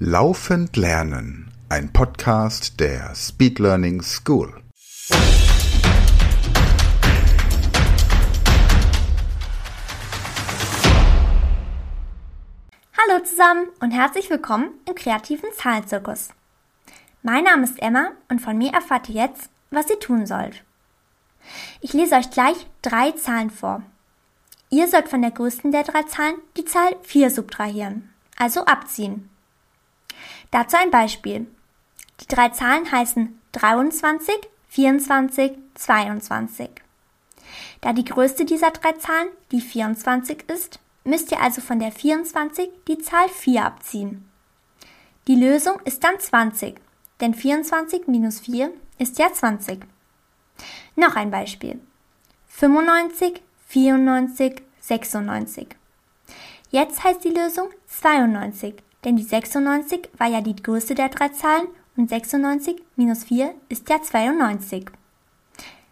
Laufend Lernen, ein Podcast der Speed Learning School. Hallo zusammen und herzlich willkommen im kreativen Zahlenzirkus. Mein Name ist Emma und von mir erfahrt ihr jetzt, was ihr tun sollt. Ich lese euch gleich drei Zahlen vor. Ihr sollt von der größten der drei Zahlen die Zahl 4 subtrahieren, also abziehen. Dazu ein Beispiel. Die drei Zahlen heißen 23, 24, 22. Da die größte dieser drei Zahlen die 24 ist, müsst ihr also von der 24 die Zahl 4 abziehen. Die Lösung ist dann 20, denn 24 minus 4 ist ja 20. Noch ein Beispiel. 95, 94, 96. Jetzt heißt die Lösung 92, denn die 96 war ja die größte der drei Zahlen und 96 minus 4 ist ja 92.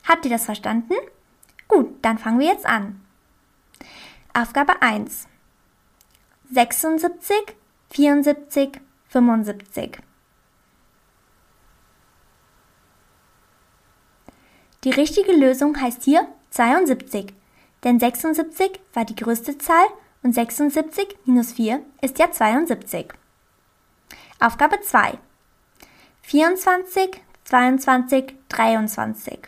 Habt ihr das verstanden? Gut, dann fangen wir jetzt an. Aufgabe 1. 76, 74, 75. Die richtige Lösung heißt hier 72, denn 76 war die größte Zahl und 76 minus 4 ist ja 72. Aufgabe 2. 24, 22, 23.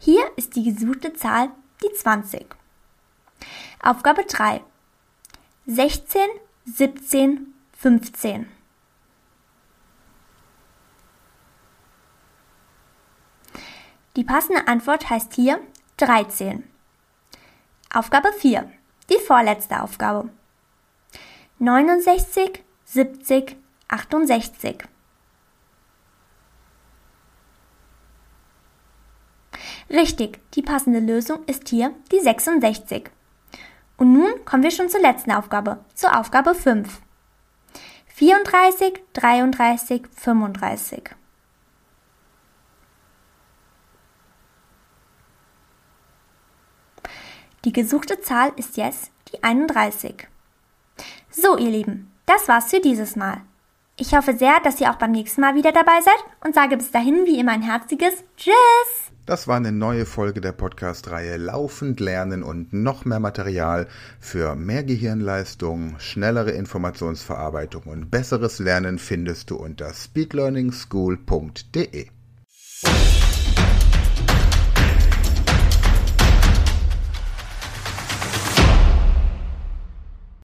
Hier ist die gesuchte Zahl die 20. Aufgabe 3. 16, 17, 15. Die passende Antwort heißt hier 13. Aufgabe 4. Die vorletzte Aufgabe. 69, 70, 68. Richtig, die passende Lösung ist hier die 66. Und nun kommen wir schon zur letzten Aufgabe, zur Aufgabe 5. 34, 33, 35. Die gesuchte Zahl ist jetzt die 31. So, ihr Lieben, das war's für dieses Mal. Ich hoffe sehr, dass ihr auch beim nächsten Mal wieder dabei seid und sage bis dahin wie immer ein herziges Tschüss! Das war eine neue Folge der Podcast-Reihe Laufend Lernen und noch mehr Material für mehr Gehirnleistung, schnellere Informationsverarbeitung und besseres Lernen findest du unter speedlearningschool.de.